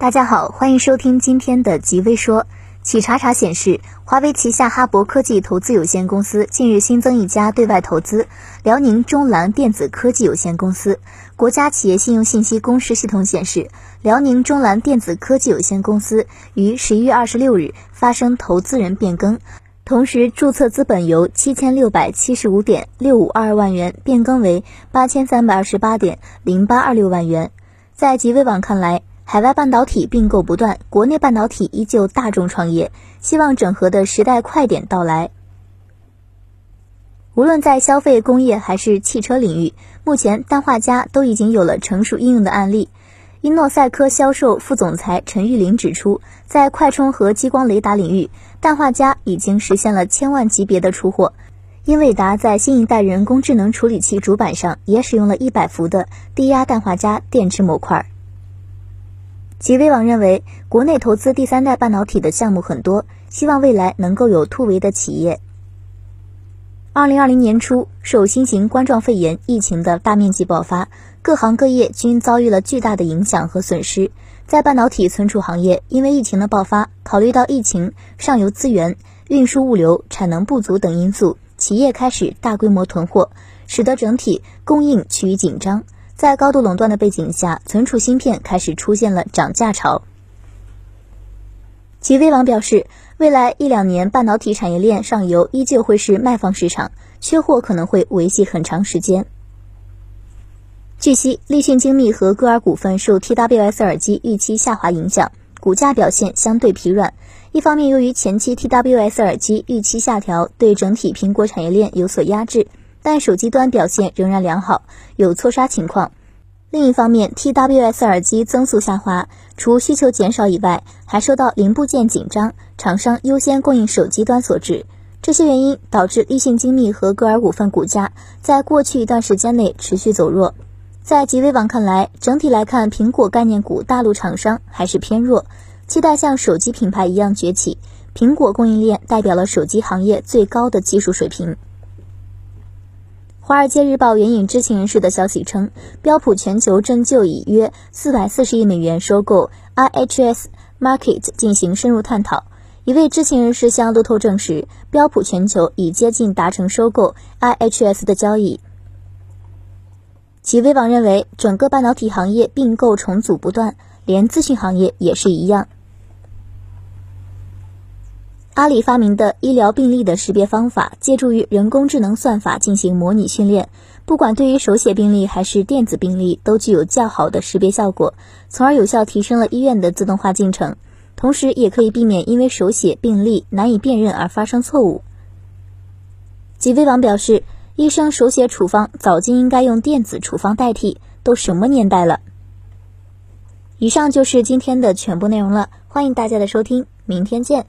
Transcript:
大家好，欢迎收听今天的极微说。企查查显示，华为旗下哈博科技投资有限公司近日新增一家对外投资——辽宁中蓝电子科技有限公司。国家企业信用信息公示系统显示，辽宁中蓝电子科技有限公司于十一月二十六日发生投资人变更，同时注册资本由七千六百七十五点六五二万元变更为八千三百二十八点零八二六万元。在极微网看来。海外半导体并购不断，国内半导体依旧大众创业，希望整合的时代快点到来。无论在消费、工业还是汽车领域，目前氮化镓都已经有了成熟应用的案例。英诺赛科销售副总裁陈玉林指出，在快充和激光雷达领域，氮化镓已经实现了千万级别的出货。英伟达在新一代人工智能处理器主板上也使用了一百伏的低压氮化镓电池模块。极微网认为，国内投资第三代半导体的项目很多，希望未来能够有突围的企业。二零二零年初，受新型冠状肺炎疫情的大面积爆发，各行各业均遭遇了巨大的影响和损失。在半导体存储行业，因为疫情的爆发，考虑到疫情、上游资源、运输物流、产能不足等因素，企业开始大规模囤货，使得整体供应趋于紧张。在高度垄断的背景下，存储芯片开始出现了涨价潮。极微网表示，未来一两年半导体产业链上游依旧会是卖方市场，缺货可能会维系很长时间。据悉，立讯精密和歌尔股份受 TWS 耳机预期下滑影响，股价表现相对疲软。一方面，由于前期 TWS 耳机预期下调，对整体苹果产业链有所压制。但手机端表现仍然良好，有错杀情况。另一方面，TWS 耳机增速下滑，除需求减少以外，还受到零部件紧张、厂商优先供应手机端所致。这些原因导致立讯精密和歌尔股份股价在过去一段时间内持续走弱。在极微网看来，整体来看，苹果概念股大陆厂商还是偏弱，期待像手机品牌一样崛起。苹果供应链代表了手机行业最高的技术水平。华尔街日报援引知情人士的消息称，标普全球正就以约四百四十亿美元收购 IHS Market 进行深入探讨。一位知情人士向路透证实，标普全球已接近达成收购 IHS 的交易。其微网认为，整个半导体行业并购重组不断，连资讯行业也是一样。阿里发明的医疗病历的识别方法，借助于人工智能算法进行模拟训练，不管对于手写病历还是电子病历，都具有较好的识别效果，从而有效提升了医院的自动化进程，同时也可以避免因为手写病历难以辨认而发生错误。极飞网表示，医生手写处方早就应该用电子处方代替，都什么年代了？以上就是今天的全部内容了，欢迎大家的收听，明天见。